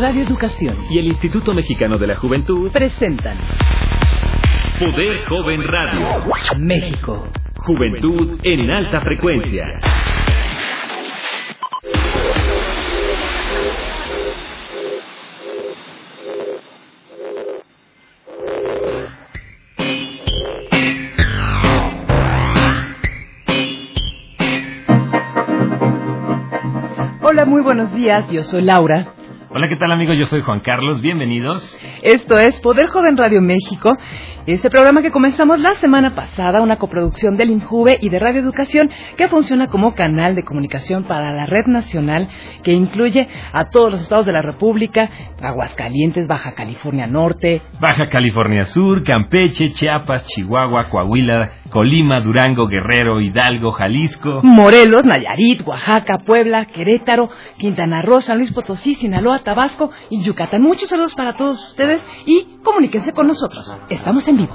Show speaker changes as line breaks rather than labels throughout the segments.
Radio Educación
y el Instituto Mexicano de la Juventud
presentan
Poder Joven Radio.
México.
Juventud en alta frecuencia.
Buenos días. Yo soy Laura.
Hola, ¿qué tal amigos? Yo soy Juan Carlos. Bienvenidos.
Esto es Poder Joven Radio México, este programa que comenzamos la semana pasada, una coproducción del INJUVE y de Radio Educación que funciona como canal de comunicación para la red nacional que incluye a todos los estados de la República, Aguascalientes, Baja California Norte,
Baja California Sur, Campeche, Chiapas, Chihuahua, Coahuila, Colima, Durango, Guerrero, Hidalgo, Jalisco,
Morelos, Nayarit, Oaxaca, Puebla, Querétaro, Quintana Roo, San Luis Potosí, Sinaloa, Tabasco y Yucatán. Muchos saludos para todos ustedes y comuníquense con nosotros. Estamos en vivo.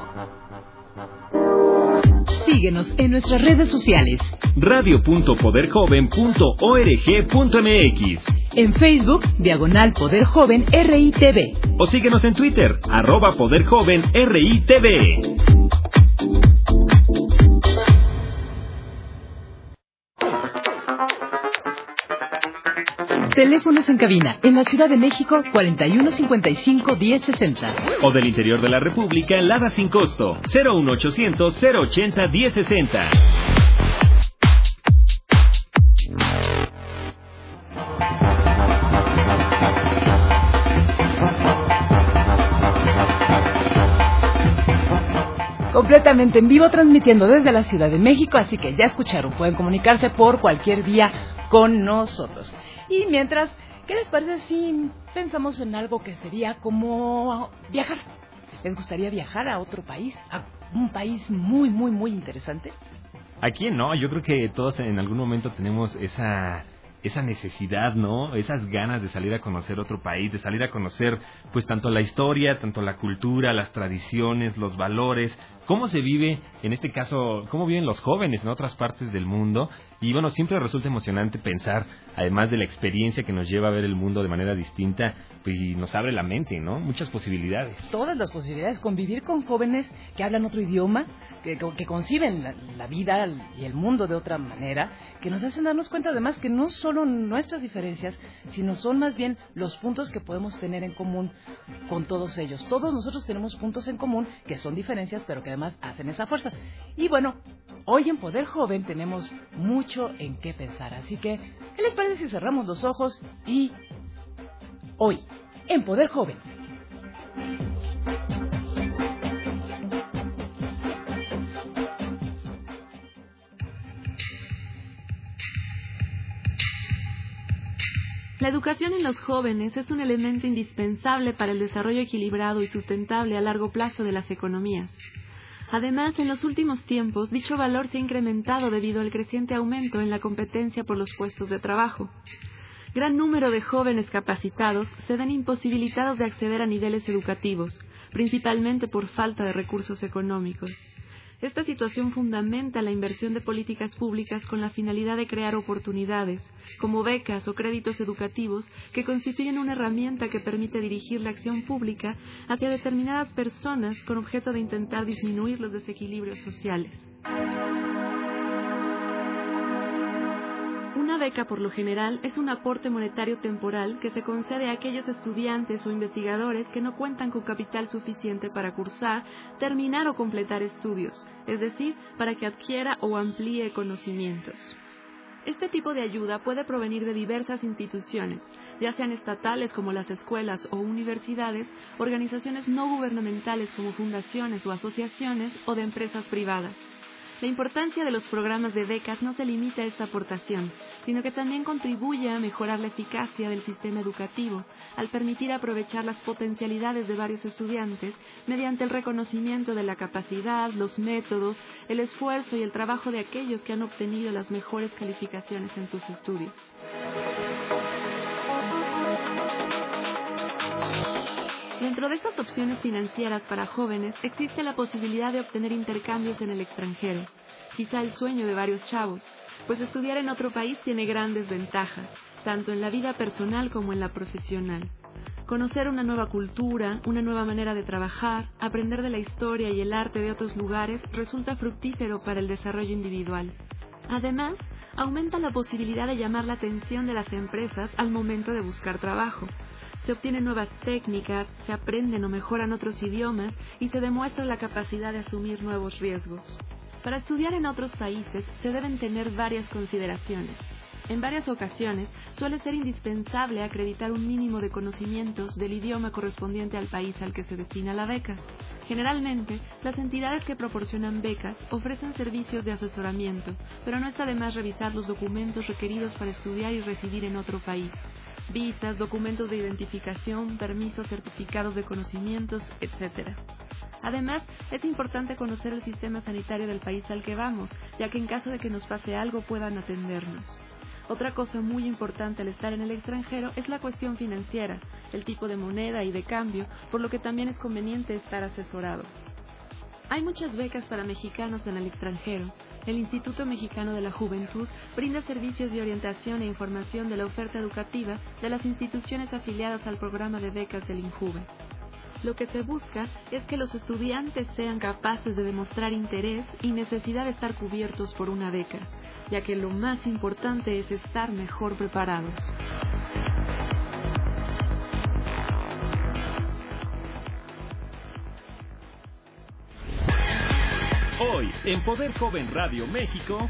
Síguenos en nuestras redes sociales.
radio.poderjoven.org.mx
En Facebook, Diagonal Poder Joven RITV.
o síguenos en Twitter, arroba Poder Joven RITV.
Teléfonos en cabina. En la Ciudad de México, 4155 1060.
O del interior de la República, Lada sin costo, 01800 080 1060.
Completamente en vivo, transmitiendo desde la Ciudad de México, así que ya escucharon, pueden comunicarse por cualquier vía con nosotros. Y mientras, ¿qué les parece si pensamos en algo que sería como viajar? ¿Les gustaría viajar a otro país? A un país muy, muy, muy interesante.
¿A quién no? Yo creo que todos en algún momento tenemos esa esa necesidad, ¿no? Esas ganas de salir a conocer otro país, de salir a conocer pues tanto la historia, tanto la cultura, las tradiciones, los valores, cómo se vive, en este caso, cómo viven los jóvenes en otras partes del mundo. Y bueno, siempre resulta emocionante pensar, además de la experiencia que nos lleva a ver el mundo de manera distinta, y nos abre la mente, ¿no? Muchas posibilidades.
Todas las posibilidades, convivir con jóvenes que hablan otro idioma, que, que conciben la, la vida y el mundo de otra manera, que nos hacen darnos cuenta además que no solo nuestras diferencias, sino son más bien los puntos que podemos tener en común con todos ellos. Todos nosotros tenemos puntos en común que son diferencias, pero que además hacen esa fuerza. Y bueno, hoy en Poder Joven tenemos mucho en qué pensar, así que, ¿qué les parece si cerramos los ojos y hoy, en Poder Joven?
La educación en los jóvenes es un elemento indispensable para el desarrollo equilibrado y sustentable a largo plazo de las economías. Además, en los últimos tiempos, dicho valor se ha incrementado debido al creciente aumento en la competencia por los puestos de trabajo. Gran número de jóvenes capacitados se ven imposibilitados de acceder a niveles educativos, principalmente por falta de recursos económicos. Esta situación fundamenta la inversión de políticas públicas con la finalidad de crear oportunidades, como becas o créditos educativos, que constituyen una herramienta que permite dirigir la acción pública hacia determinadas personas con objeto de intentar disminuir los desequilibrios sociales. Una beca, por lo general, es un aporte monetario temporal que se concede a aquellos estudiantes o investigadores que no cuentan con capital suficiente para cursar, terminar o completar estudios, es decir, para que adquiera o amplíe conocimientos. Este tipo de ayuda puede provenir de diversas instituciones, ya sean estatales como las escuelas o universidades, organizaciones no gubernamentales como fundaciones o asociaciones o de empresas privadas. La importancia de los programas de becas no se limita a esta aportación, sino que también contribuye a mejorar la eficacia del sistema educativo, al permitir aprovechar las potencialidades de varios estudiantes mediante el reconocimiento de la capacidad, los métodos, el esfuerzo y el trabajo de aquellos que han obtenido las mejores calificaciones en sus estudios. Dentro de estas opciones financieras para jóvenes existe la posibilidad de obtener intercambios en el extranjero, quizá el sueño de varios chavos, pues estudiar en otro país tiene grandes ventajas, tanto en la vida personal como en la profesional. Conocer una nueva cultura, una nueva manera de trabajar, aprender de la historia y el arte de otros lugares resulta fructífero para el desarrollo individual. Además, aumenta la posibilidad de llamar la atención de las empresas al momento de buscar trabajo. Se obtienen nuevas técnicas, se aprenden o mejoran otros idiomas y se demuestra la capacidad de asumir nuevos riesgos. Para estudiar en otros países se deben tener varias consideraciones. En varias ocasiones suele ser indispensable acreditar un mínimo de conocimientos del idioma correspondiente al país al que se destina la beca. Generalmente, las entidades que proporcionan becas ofrecen servicios de asesoramiento, pero no está de más revisar los documentos requeridos para estudiar y residir en otro país. Visas, documentos de identificación, permisos, certificados de conocimientos, etc. Además, es importante conocer el sistema sanitario del país al que vamos, ya que en caso de que nos pase algo puedan atendernos. Otra cosa muy importante al estar en el extranjero es la cuestión financiera, el tipo de moneda y de cambio, por lo que también es conveniente estar asesorado. Hay muchas becas para mexicanos en el extranjero. El Instituto Mexicano de la Juventud brinda servicios de orientación e información de la oferta educativa de las instituciones afiliadas al programa de becas del INJUVE. Lo que se busca es que los estudiantes sean capaces de demostrar interés y necesidad de estar cubiertos por una beca ya que lo más importante es estar mejor preparados.
Hoy, en Poder Joven Radio México,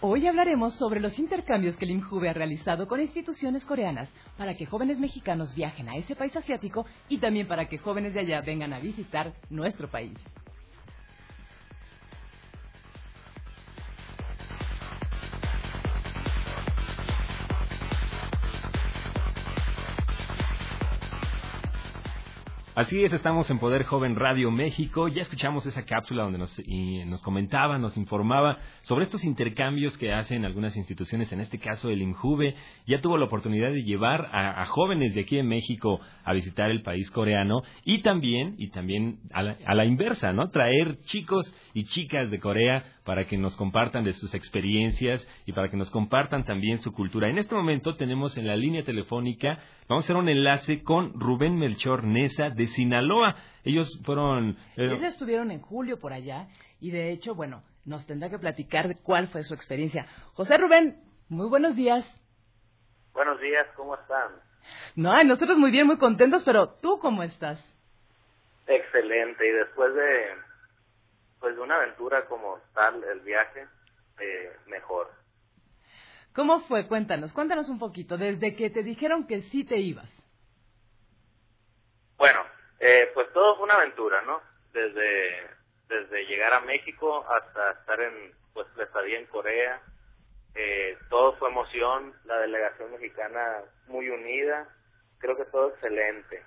Hoy hablaremos sobre los intercambios que el IMJUVE ha realizado con instituciones coreanas para que jóvenes mexicanos viajen a ese país asiático y también para que jóvenes de allá vengan a visitar nuestro país.
Así es, estamos en Poder Joven Radio México. Ya escuchamos esa cápsula donde nos, nos comentaba, nos informaba sobre estos intercambios que hacen algunas instituciones, en este caso el INJUVE. Ya tuvo la oportunidad de llevar a, jóvenes de aquí en México a visitar el país coreano y también, y también a la, a la inversa, ¿no? Traer chicos y chicas de Corea para que nos compartan de sus experiencias y para que nos compartan también su cultura. En este momento tenemos en la línea telefónica, vamos a hacer un enlace con Rubén Melchor Nesa de Sinaloa. Ellos fueron...
Eh, Ellos estuvieron en julio por allá y de hecho, bueno, nos tendrá que platicar de cuál fue su experiencia. José Rubén, muy buenos días.
Buenos días, ¿cómo están?
No, nosotros muy bien, muy contentos, pero ¿tú cómo estás?
Excelente, y después de pues de una aventura como tal el viaje, eh, mejor.
¿Cómo fue? Cuéntanos, cuéntanos un poquito, desde que te dijeron que sí te ibas.
Bueno, eh, pues todo fue una aventura, ¿no? Desde, desde llegar a México hasta estar en, pues, la estadía en Corea, eh, todo fue emoción, la delegación mexicana muy unida, creo que todo excelente.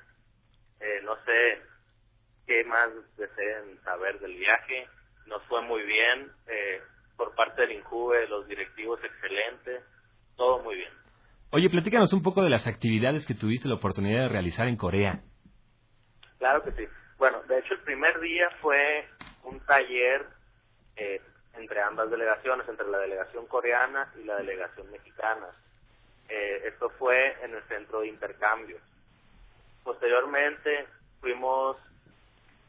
Eh, no sé, qué más deseen saber del viaje. Nos fue muy bien, eh, por parte del INJUVE, los directivos excelentes, todo muy bien.
Oye, platícanos un poco de las actividades que tuviste la oportunidad de realizar en Corea.
Claro que sí. Bueno, de hecho el primer día fue un taller eh, entre ambas delegaciones, entre la delegación coreana y la delegación mexicana. Eh, esto fue en el centro de intercambio. Posteriormente fuimos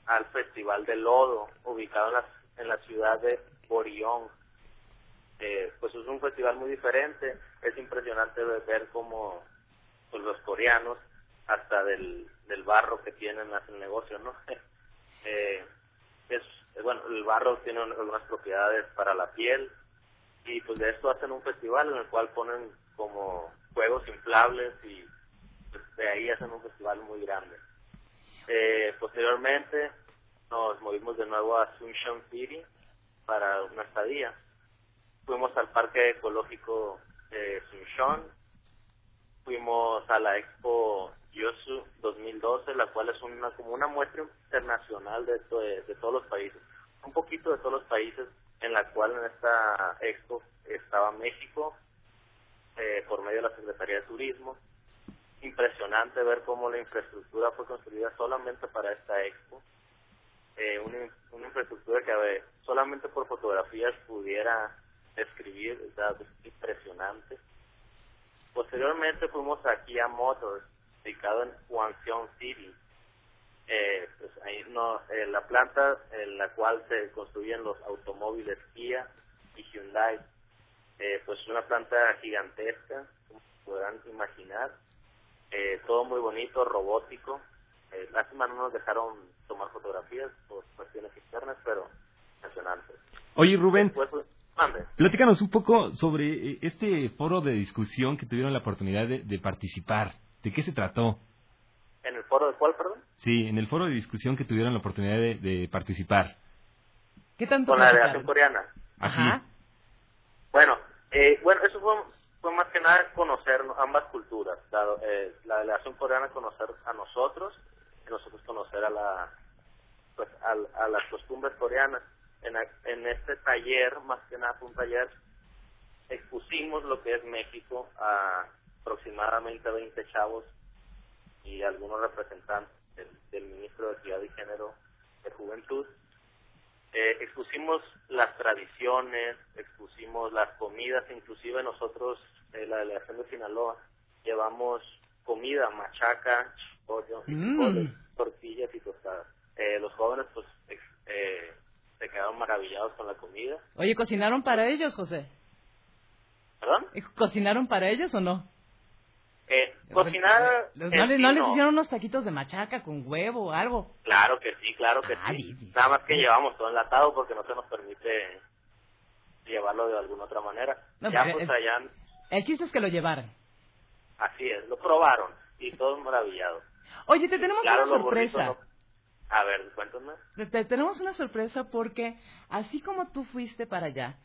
al Festival de Lodo, ubicado en la, en la ciudad de Borión. Eh, pues es un festival muy diferente, es impresionante ver cómo pues, los coreanos, hasta del, del barro que tienen, hacen negocio, ¿no? eh, es, bueno, el barro tiene algunas propiedades para la piel y pues de esto hacen un festival en el cual ponen como juegos inflables y pues, de ahí hacen un festival muy grande. Eh, posteriormente nos movimos de nuevo a Sunshine City para una estadía. Fuimos al Parque Ecológico de Sunshine, fuimos a la Expo Yosu 2012, la cual es una como una muestra internacional de, de, todos los países, un poquito de todos los países en la cual en esta expo estaba México eh, por medio de la Secretaría de Turismo impresionante ver cómo la infraestructura fue construida solamente para esta expo. Eh, una, infraestructura que solamente por fotografías pudiera describir, es impresionante. Posteriormente fuimos aquí a Motors, ubicado en Guangzhou City. Eh, pues ahí no, eh, la planta en la cual se construyen los automóviles Kia y Hyundai, eh, pues una planta gigantesca, como podrán imaginar, eh, todo muy bonito, robótico. Eh, lástima no nos dejaron tomar fotografías por cuestiones externas, pero impresionante.
Oye, Rubén,
Después, pues, mande.
platícanos un poco sobre eh, este foro de discusión que tuvieron la oportunidad de, de participar. ¿De qué se trató?
¿En el foro de cuál, perdón?
Sí, en el foro de discusión que tuvieron la oportunidad de, de participar.
¿Qué tanto
Con la delegación coreana.
Ajá.
Bueno, eh, bueno, eso fue, fue más que nada conocer ambas culturas. La, eh, la delegación coreana conocer a nosotros y nosotros conocer a la pues a, a las costumbres coreanas. En, en este taller, más que nada fue un taller, expusimos lo que es México a aproximadamente 20 chavos y algunos representantes del, ministro de Equidad y Género de Juventud. Eh, expusimos las tradiciones, expusimos las comidas, inclusive nosotros, eh, la delegación de Sinaloa, llevamos comida, machaca, pollo,
Mm.
frijoles, tortillas y tostadas. Eh, los jóvenes pues ex- eh, se quedaron maravillados con la comida.
Oye, ¿cocinaron para ellos, José?
¿Perdón?
¿Cocinaron para ellos o no?
Eh, cocinar...
¿No,
en
le-
sí
no les
no.
hicieron unos taquitos de machaca con huevo o algo?
Claro que sí, claro que
Ah,
sí. Nada más que llevamos todo enlatado porque no se nos permite llevarlo de alguna otra manera.
No,
ya pues
es-
allá,
El chiste es que lo llevaran.
así es, lo probaron y todos maravillados.
Oye, te tenemos
Claro,
una sorpresa.
no- A ver, cuéntame.
Te, te tenemos una sorpresa porque así como tú fuiste para allá,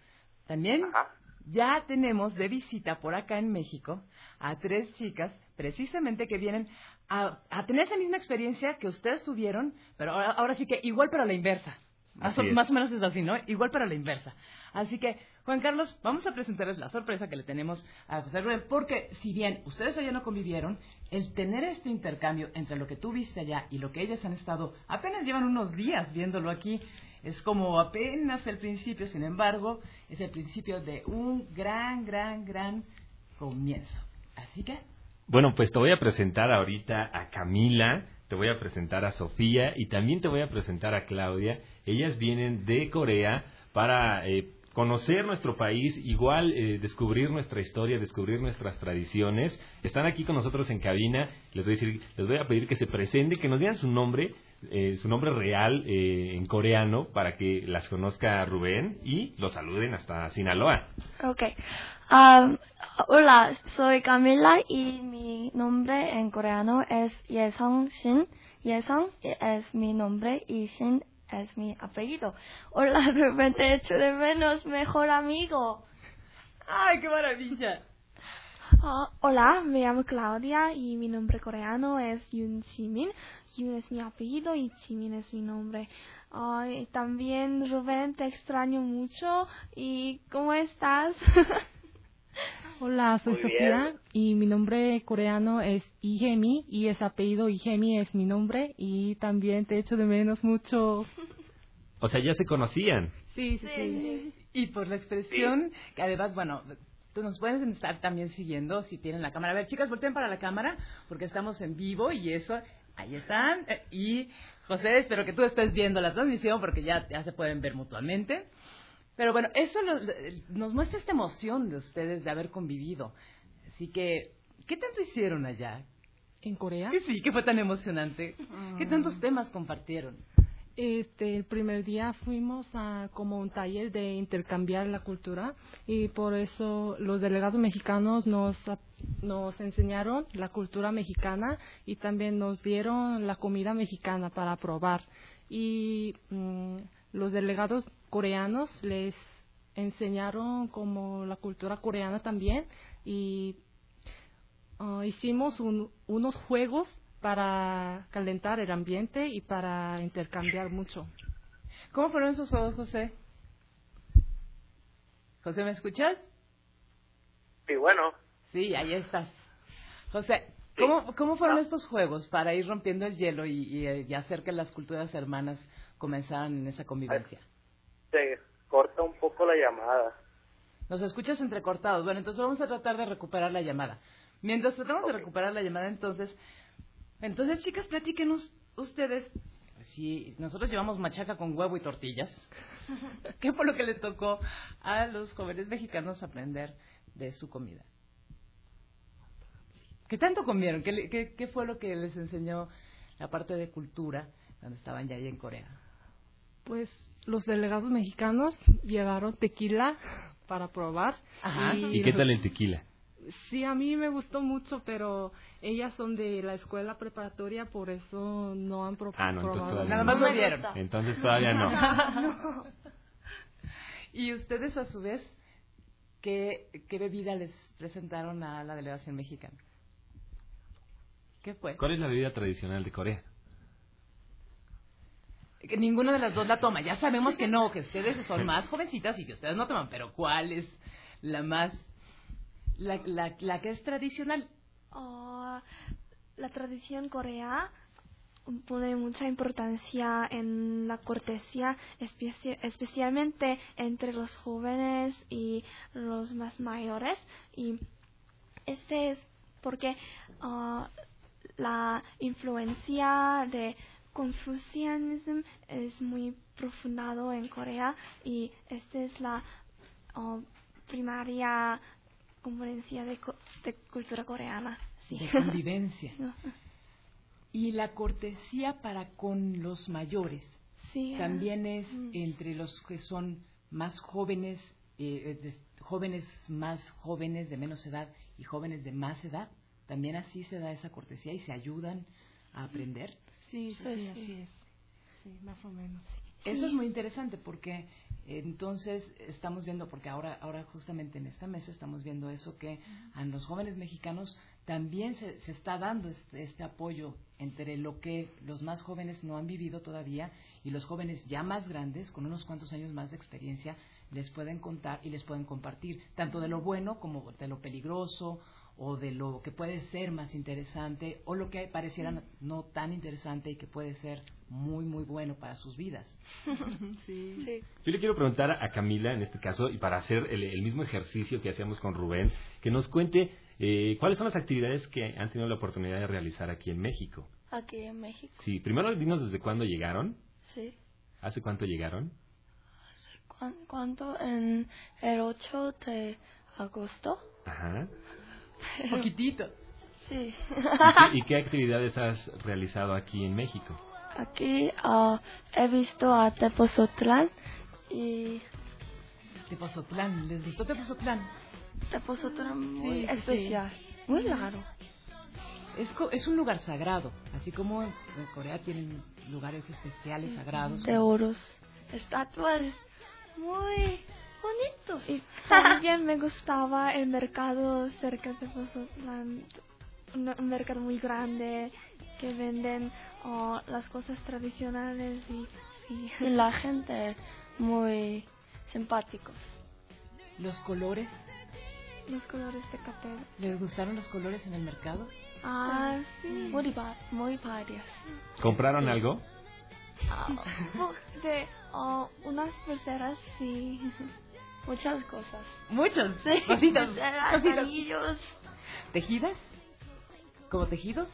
también
Ajá.
ya tenemos de visita por acá en México a tres chicas precisamente que vienen a, a tener esa misma experiencia que ustedes tuvieron, pero ahora, ahora sí que igual pero a la inversa. Más o, más menos es así, ¿no? Igual pero a la inversa. Así que, Juan Carlos, vamos a presentarles la sorpresa que le tenemos a José Rubén, porque si bien ustedes allá no convivieron, el tener este intercambio entre lo que tú viste allá y lo que ellas han estado, apenas llevan unos días viéndolo aquí, es como apenas el principio, sin embargo, es el principio de un gran, gran, gran comienzo. Así que,
Bueno, pues te voy a presentar ahorita a Camila, te voy a presentar a Sofía y también te voy a presentar a Claudia. Ellas vienen de Corea para eh, conocer nuestro país, igual eh, descubrir nuestra historia, descubrir nuestras tradiciones. Están aquí con nosotros en cabina. Les voy a decir, les voy a pedir que se presenten, que nos digan su nombre, eh, su nombre real eh, en coreano para que las conozca Rubén y los saluden hasta Sinaloa.
Ok. Um, hola, soy Camila y mi nombre en coreano es Yesong Shin. Yesong es mi nombre y Shin es mi apellido. Hola, Rubén, te echo de menos, mejor amigo.
¡ay, qué maravilla!
Ah, hola, me llamo Claudia y mi nombre coreano es Yoon Jimin. Yoon es mi apellido y Jimin es mi nombre. Ay, también Rubén, te extraño mucho. ¿Y cómo estás?
Hola, soy
Muy
Sofía
bien.
y mi nombre coreano es Ihemi y ese apellido Ihemi es mi nombre y también te echo de menos mucho.
O sea, ya se conocían.
Sí, sí, sí.
Y por la expresión, que además, bueno, tú nos pueden estar también siguiendo si tienen la cámara. A ver, chicas, volteen para la cámara, porque estamos en vivo y eso, ahí están. Eh, Y José, espero que tú estés viendo la transmisión, porque ya, ya se pueden ver mutuamente. Pero bueno, eso nos, nos muestra esta emoción de ustedes de haber convivido. Así que, ¿qué tanto hicieron allá?
¿En Corea?
¿Qué sí? ¿Qué fue tan emocionante? ¿Qué tantos temas compartieron?
Este, el primer día fuimos a como un taller de intercambiar la cultura y por eso los delegados mexicanos nos, nos enseñaron la cultura mexicana y también nos dieron la comida mexicana para probar. Y mm, los delegados coreanos les enseñaron como la cultura coreana también y ah, hicimos un- unos juegos para calentar el ambiente y para intercambiar mucho.
¿Cómo fueron esos juegos, José? José, ¿me escuchas?
Sí, bueno,
Sí, ahí estás. José, ¿Cómo, ¿Cómo fueron estos juegos para ir rompiendo el hielo y, y, hacer que las culturas hermanas comenzaran en esa convivencia?
Se corta un poco la llamada.
Nos escuchas entrecortados. Bueno, entonces vamos a tratar de recuperar la llamada. Mientras tratamos de recuperar la llamada, entonces, entonces chicas, platíquenos ustedes si nosotros llevamos machaca con huevo y tortillas, ¿qué fue lo que le tocó a los jóvenes mexicanos aprender de su comida? ¿Qué tanto comieron? ¿Qué, qué, fue lo que les enseñó la parte de cultura cuando estaban ya ahí en Corea?
Pues los delegados mexicanos llevaron tequila para probar.
¿Y, qué tal el tequila?
Sí, a mí me gustó mucho, pero ellas son de la escuela preparatoria, por eso no han
ah, no,
probado.
Nada más lo vieron.
Entonces todavía no.
¿Y ustedes a su vez qué, qué bebida les presentaron a la delegación mexicana? ¿Qué fue?
¿Cuál es la bebida tradicional de Corea?
Que ninguna de las dos la toma. Ya sabemos que no, que ustedes son más jovencitas y que ustedes no toman, pero ¿cuál es la más, la, la, la que es tradicional?
Ah, la tradición coreana pone mucha importancia en la cortesía, especialmente entre los jóvenes y los más mayores. Y este es porque uh, la influencia de confucianismo es muy profundado en Corea y esta es la uh, primaria conferencia de, cultura coreana.
De convivencia. Y la cortesía para con los mayores
sí,
también es mm. entre los que son más jóvenes, eh, jóvenes más jóvenes de menos edad y jóvenes de más edad. También así se da esa cortesía y se ayudan a aprender.
Sí, sí, así es. Sí, más o menos.
Eso es muy interesante porque entonces estamos viendo, porque ahora, ahora justamente en esta mesa estamos viendo eso que a los jóvenes mexicanos también se, se está dando este, este, apoyo entre lo que los más jóvenes no han vivido todavía y los jóvenes ya más grandes, con unos cuantos años más de experiencia, les pueden contar y les pueden compartir, tanto de lo bueno como de lo peligroso o de lo que puede ser más interesante o lo que pareciera no tan interesante y que puede ser muy, muy bueno para sus vidas.
sí. Yo le quiero preguntar a Camila, en este caso, y para hacer el, mismo ejercicio que hacíamos con Rubén, que nos cuente eh, cuáles son las actividades que han tenido la oportunidad de realizar aquí en México.
Aquí en México.
Sí, primero dinos desde cuándo llegaron.
Sí.
¿Hace cuánto llegaron?
¿Hace cuánto? En el 8 de agosto.
Ajá.
Poquitito.
Sí.
¿Y qué actividades has realizado aquí en México?
Aquí uh, he visto a Tepozotlán y...
Tepozotlán, ¿les gustó Tepozotlán?
Tepozotlán muy especial, muy raro.
Es, es un lugar sagrado, así como en Corea tienen lugares especiales, sagrados.
De oros, estatuas muy bonitos.
Y también me gustaba el mercado cerca de Tepozotlán, un mercado muy grande que venden oh, las cosas tradicionales y,
la gente muy simpáticos.
¿Los colores?
Los colores de café.
¿Les gustaron los colores en el mercado?
Ah, sí.
Muy, muy varias.
¿Compraron algo?
Ah, de oh, unas pulseras, sí.
Muchas cosas.
Muchas.
Sí.
Cositas.
Anillos.
¿Tejidas? ¿Como tejidos?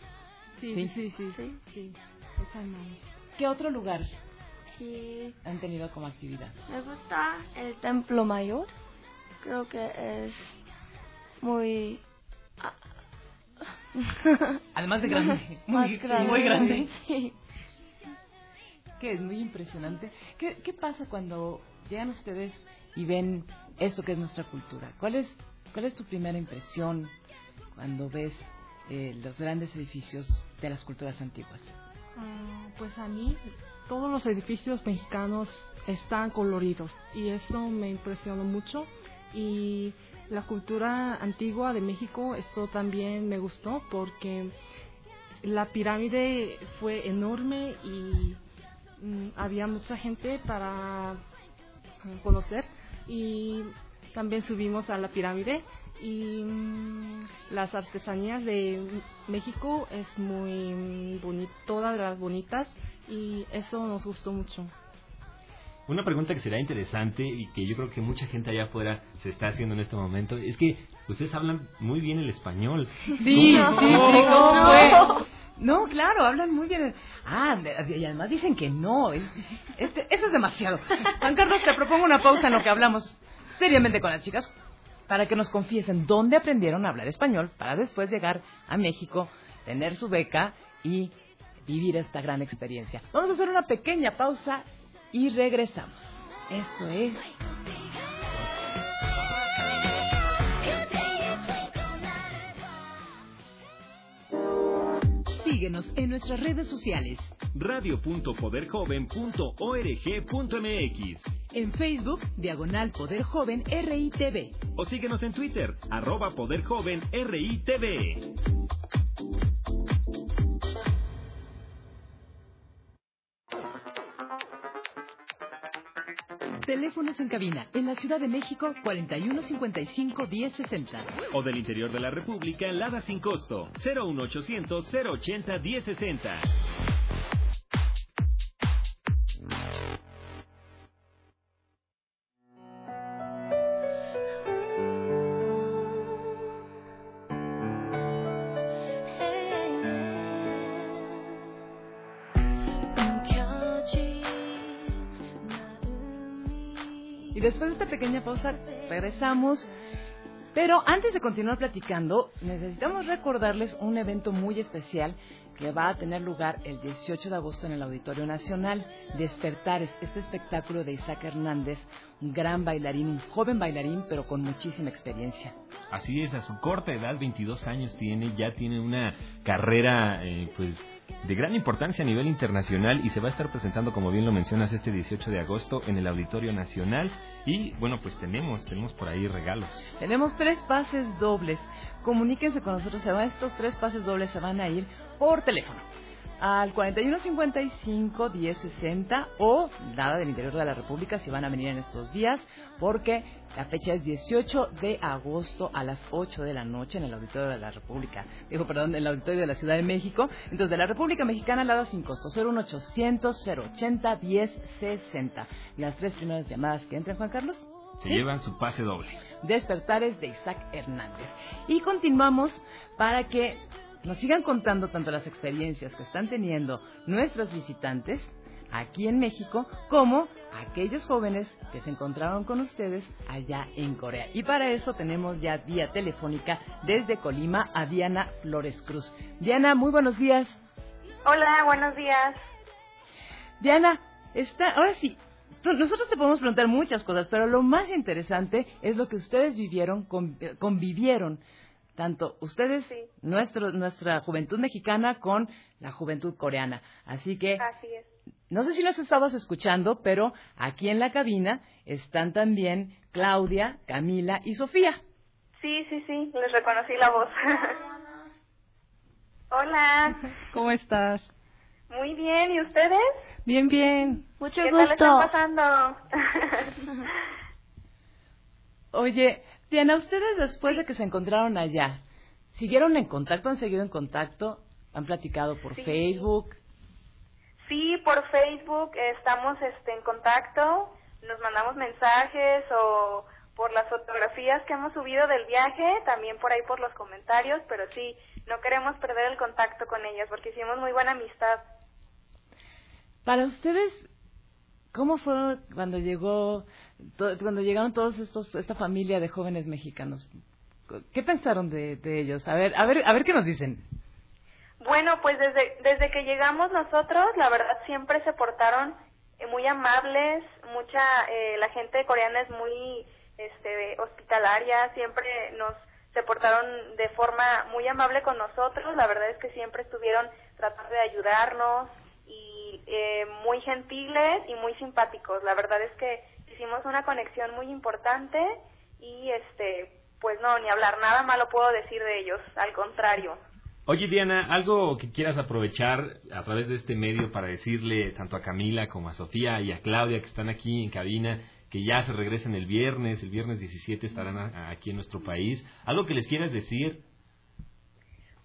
Sí, sí, sí. sí,
¿Qué otro lugar
sí.
han tenido como actividad?
Me gusta el Templo Mayor. Creo que es muy...
Además de grande. Muy grande. Muy grande. Que es muy impresionante. ¿Qué, ¿Qué pasa cuando llegan ustedes y ven esto que es nuestra cultura? ¿Cuál es, cuál es tu primera impresión cuando ves eh, los grandes edificios de las culturas antiguas?
Ah, pues a mí todos los edificios mexicanos están coloridos y eso me impresionó mucho y la cultura antigua de México eso también me gustó porque la pirámide fue enorme y mm, había mucha gente para mm, conocer y también subimos a la pirámide y mm, las artesanías de México es muy bonito, todas las bonitas y eso nos gustó mucho.
Una pregunta que será interesante y que yo creo que mucha gente allá afuera se está haciendo en este momento es que ustedes hablan muy bien el español.
Sí, sí, no. No, claro, hablan muy bien. Ah, y además dicen que no. Este, eso es demasiado. Juan Carlos, te propongo una pausa en lo que hablamos seriamente con las chicas para que nos confiesen dónde aprendieron a hablar español para después llegar a México, tener su beca y vivir esta gran experiencia. Vamos a hacer una pequeña pausa y regresamos. Esto es...
Síguenos en nuestras redes sociales.
radio.poderjoven.org.mx
En Facebook, Diagonal Poder Joven RITV.
O síguenos en Twitter, arroba Poder Joven RITV.
Teléfonos en cabina en la Ciudad de México 4155 1060.
O del interior de la República, Lada sin costo 01800 080 1060.
Regresamos. Pero antes de continuar platicando, necesitamos recordarles un evento muy especial que va a tener lugar el 18 de agosto en el Auditorio Nacional. Despertares, este espectáculo de Isaac Hernández, un gran bailarín, un joven bailarín, pero con muchísima experiencia.
Así es, a su corta edad, 22 años tiene, ya tiene una carrera, eh, pues de gran importancia a nivel internacional y se va a estar presentando, como bien lo mencionas, este 18 de agosto en el Auditorio Nacional. Y bueno, pues tenemos, tenemos por ahí regalos.
Tenemos tres pases dobles. Comuníquense con nosotros. Estos tres pases dobles se van a ir por teléfono al 4155 1060 o nada del interior de la República si van a venir en estos días porque la fecha es 18 de agosto a las 8 de la noche en el Auditorio de la República. Digo, perdón, en el Auditorio de la Ciudad de México. Entonces, de la República Mexicana, nada sin costo. 01800 080 1060. Las tres primeras llamadas que entren, Juan Carlos.
Se llevan su pase doble.
Despertares de Isaac Hernández. Y continuamos para que nos sigan contando tanto las experiencias que están teniendo nuestros visitantes aquí en México como aquellos jóvenes que se encontraron con ustedes allá en Corea. Y para eso tenemos ya vía telefónica desde Colima a Diana Flores Cruz. Diana, muy buenos días.
Hola, buenos días.
Diana, está, ahora sí, tú- nosotros te podemos preguntar muchas cosas, pero lo más interesante es lo que ustedes vivieron, eh, convivieron, tanto ustedes,
Sí.
nuestro, nuestra juventud mexicana con la juventud coreana. Así que
Así es.
no sé si los estabas escuchando, pero aquí en la cabina están también Claudia, Camila y Sofía.
Sí, sí, sí, les reconocí la voz. Hola,
¿Cómo estás?
muy bien, ¿y ustedes?
Bien, bien.
Mucho
¿Qué tal están
gusto.
pasando?
Oye, Diana, ustedes después de que se encontraron allá, ¿siguieron en contacto? ¿Han seguido en contacto? ¿Han platicado por
Sí.
Facebook?
sí, por Facebook estamos este, en contacto, nos mandamos mensajes o por las fotografías que hemos subido del viaje, también por ahí por los comentarios, pero sí, no queremos perder el contacto con ellas porque hicimos muy buena amistad.
Para ustedes, ¿cómo fue cuando llegó, cuando llegaron todos estos, esta familia de jóvenes mexicanos? ¿Qué pensaron de, de ellos? A ver, a ver, a ver qué nos dicen.
Bueno, pues desde, desde que llegamos nosotros, la verdad siempre se portaron eh, muy amables, mucha, eh, la gente coreana es muy este, hospitalaria, siempre nos se portaron de forma muy amable con nosotros, la verdad es que siempre estuvieron tratando de ayudarnos y eh, muy gentiles y muy simpáticos, la verdad es que hicimos una conexión muy importante y este, pues no, ni hablar, nada malo puedo decir de ellos, al contrario.
Oye, Diana, algo que quieras aprovechar a través de este medio para decirle tanto a Camila como a Sofía y a Claudia que están aquí en cabina que ya se regresen el viernes, el viernes 17 estarán aquí en nuestro país. ¿Algo que les quieras decir?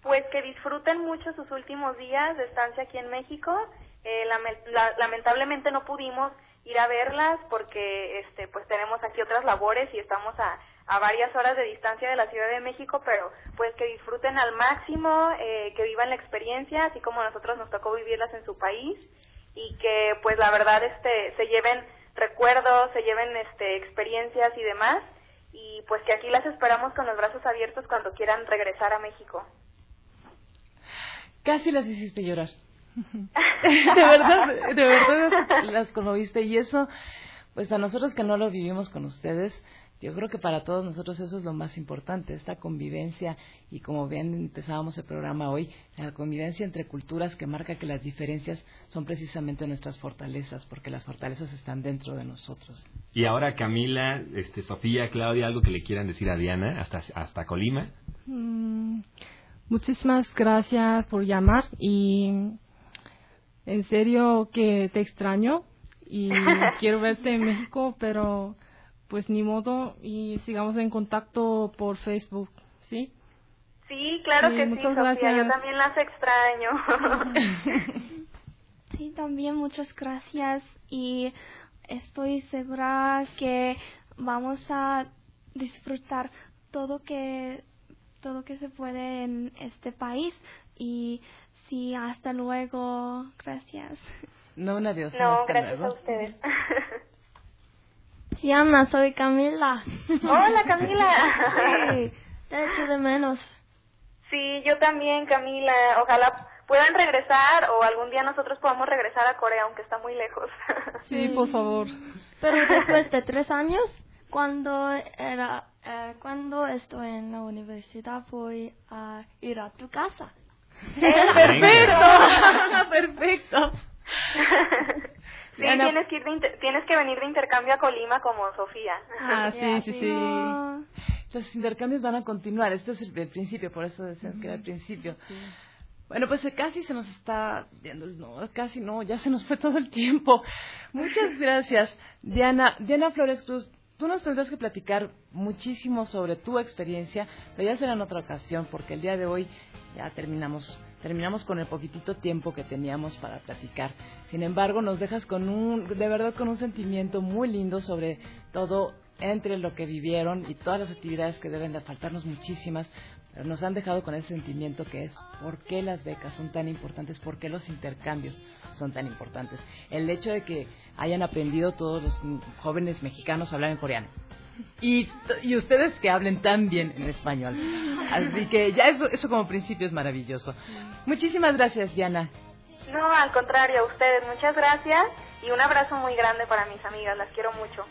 Pues que disfruten mucho sus últimos días de estancia aquí en México. Eh, lamentablemente no pudimos ir a verlas porque este pues tenemos aquí otras labores y estamos a, a varias horas de distancia de la Ciudad de México, pero pues que disfruten al máximo, eh, que vivan la experiencia, así como nosotros nos tocó vivirlas en su país y que pues la verdad este se lleven recuerdos, se lleven este experiencias y demás y pues que aquí las esperamos con los brazos abiertos cuando quieran regresar a México.
Casi las hiciste llorar. De verdad, de verdad las conmoviste y eso, pues a nosotros que no lo vivimos con ustedes, yo creo que para todos nosotros eso es lo más importante, esta convivencia y como bien empezábamos el programa hoy, la convivencia entre culturas que marca que las diferencias son precisamente nuestras fortalezas, porque las fortalezas están dentro de nosotros.
Y ahora Camila, este, Sofía, Claudia, algo que le quieran decir a Diana hasta, hasta Colima.
Mm, muchísimas gracias por llamar y en serio que te extraño y quiero verte en México, pero pues ni modo y sigamos en contacto por Facebook, ¿sí?
Sí, claro que sí, Sofía, yo también las extraño.
sí, también muchas gracias y estoy segura que vamos a disfrutar todo que todo que se puede en este país y sí, hasta luego. Gracias.
No, un adiós.
No, gracias a ustedes.
Diana, soy Camila.
Hola, Camila.
sí, te echo de menos.
Sí, yo también, Camila. Ojalá puedan regresar o algún día nosotros podamos regresar a Corea, aunque está muy lejos.
sí, por favor.
Pero después de tres años, cuando era, eh, cuando estoy en la universidad, voy a ir a tu casa.
Perfecto, perfecto.
Sí, tienes que, tienes que venir de intercambio a Colima como Sofía.
Ah, sí, sí, sí.
Los intercambios van a continuar. Esto es el, principio, por eso decías que era el principio. Bueno, pues eh, casi se nos está viendo no, casi no, ya se nos fue todo el tiempo. Muchas gracias, Diana. Diana Flores Cruz, tú nos tendrás que platicar muchísimo sobre tu experiencia, pero ya será en otra ocasión, porque el día de hoy ya terminamos terminamos con el poquitito tiempo que teníamos para platicar. Sin embargo, nos dejas con un, de verdad, con un sentimiento muy lindo sobre todo entre lo que vivieron y todas las actividades que deben de faltarnos muchísimas, nos han dejado con ese sentimiento que es por qué las becas son tan importantes, por qué los intercambios son tan importantes. El hecho de que hayan aprendido todos los jóvenes mexicanos a hablar en coreano, y, y ustedes que hablen tan bien en español. Así que ya eso, eso como principio es maravilloso. Muchísimas gracias, Diana.
No, al contrario, a ustedes, muchas gracias y un abrazo muy grande para mis amigas, las quiero mucho.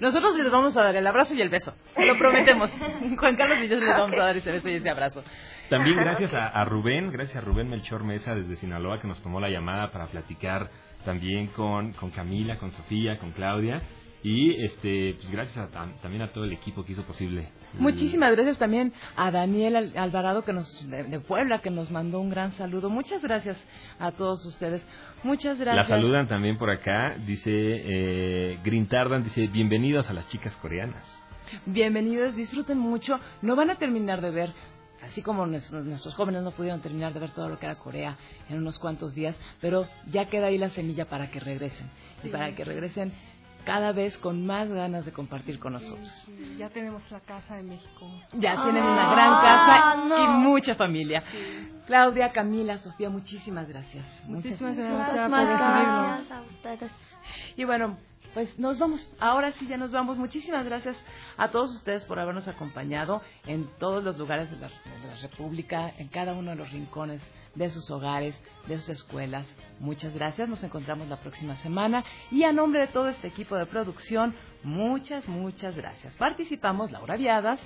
Nosotros les vamos a dar el abrazo y el beso, lo prometemos. Juan Carlos y yo les vamos a dar ese beso y ese abrazo.
También gracias a, a Rubén, gracias a Rubén Melchor Mesa desde Sinaloa que nos tomó la llamada para platicar también con, con Camila, con Sofía, con Claudia y este pues gracias también a todo el equipo que hizo posible.
Muchísimas gracias también a Daniel Alvarado que nos de, Puebla que nos mandó un gran saludo. Muchas gracias a todos ustedes. Muchas gracias.
La saludan también por acá, dice eh, Grintardan, dice bienvenidos a las chicas coreanas.
Bienvenidos, disfruten mucho. No van a terminar de ver así como nuestros, nuestros, jóvenes no pudieron terminar de ver todo lo que era Corea en unos cuantos días, pero ya queda ahí la semilla para que regresen. Y para que regresen cada vez con más ganas de compartir con nosotros.
Ya tenemos la casa en México.
Ya tienen una gran casa y mucha familia. Claudia, Camila, Sofía, muchísimas gracias.
Muchísimas gracias, gracias
a ustedes.
Y bueno, pues nos vamos. Ahora sí ya nos vamos. Muchísimas gracias a todos ustedes por habernos acompañado en todos los lugares de la, de la República, en cada uno de los rincones de sus hogares, de sus escuelas. Muchas gracias, nos encontramos la próxima semana y a nombre de todo este equipo de producción, muchas, muchas gracias. Participamos Laura Viadas.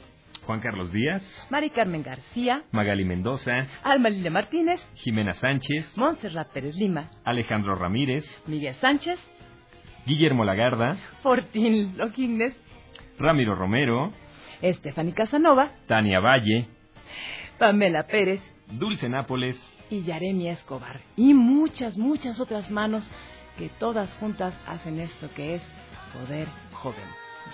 Juan Carlos Díaz,
Mari Carmen García,
Magali Mendoza,
Alma Lilia Martínez,
Jimena Sánchez,
Montserrat Pérez Lima,
Alejandro Ramírez,
Miguel Sánchez,
Guillermo Lagarda,
Fortín Loquines,
Ramiro Romero,
Estefany Casanova,
Tania Valle,
Pamela Pérez,
Dulce Nápoles
y Yaremi Escobar. Y muchas, muchas otras manos que todas juntas hacen esto que es Poder Joven.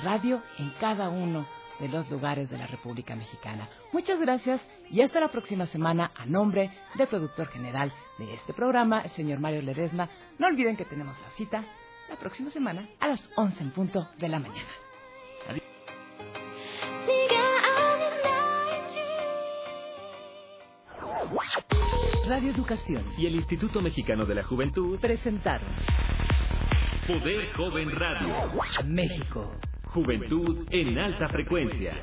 Radio en cada uno de los lugares de la República Mexicana. Muchas gracias y hasta la próxima semana a nombre del productor general de este programa, el señor Mario Ledesma. No olviden que tenemos la cita la próxima semana a las 11 en punto de la mañana.
Radio Educación
y el Instituto Mexicano de la Juventud
presentaron
Poder Joven Radio.
México.
Juventud en alta frecuencia.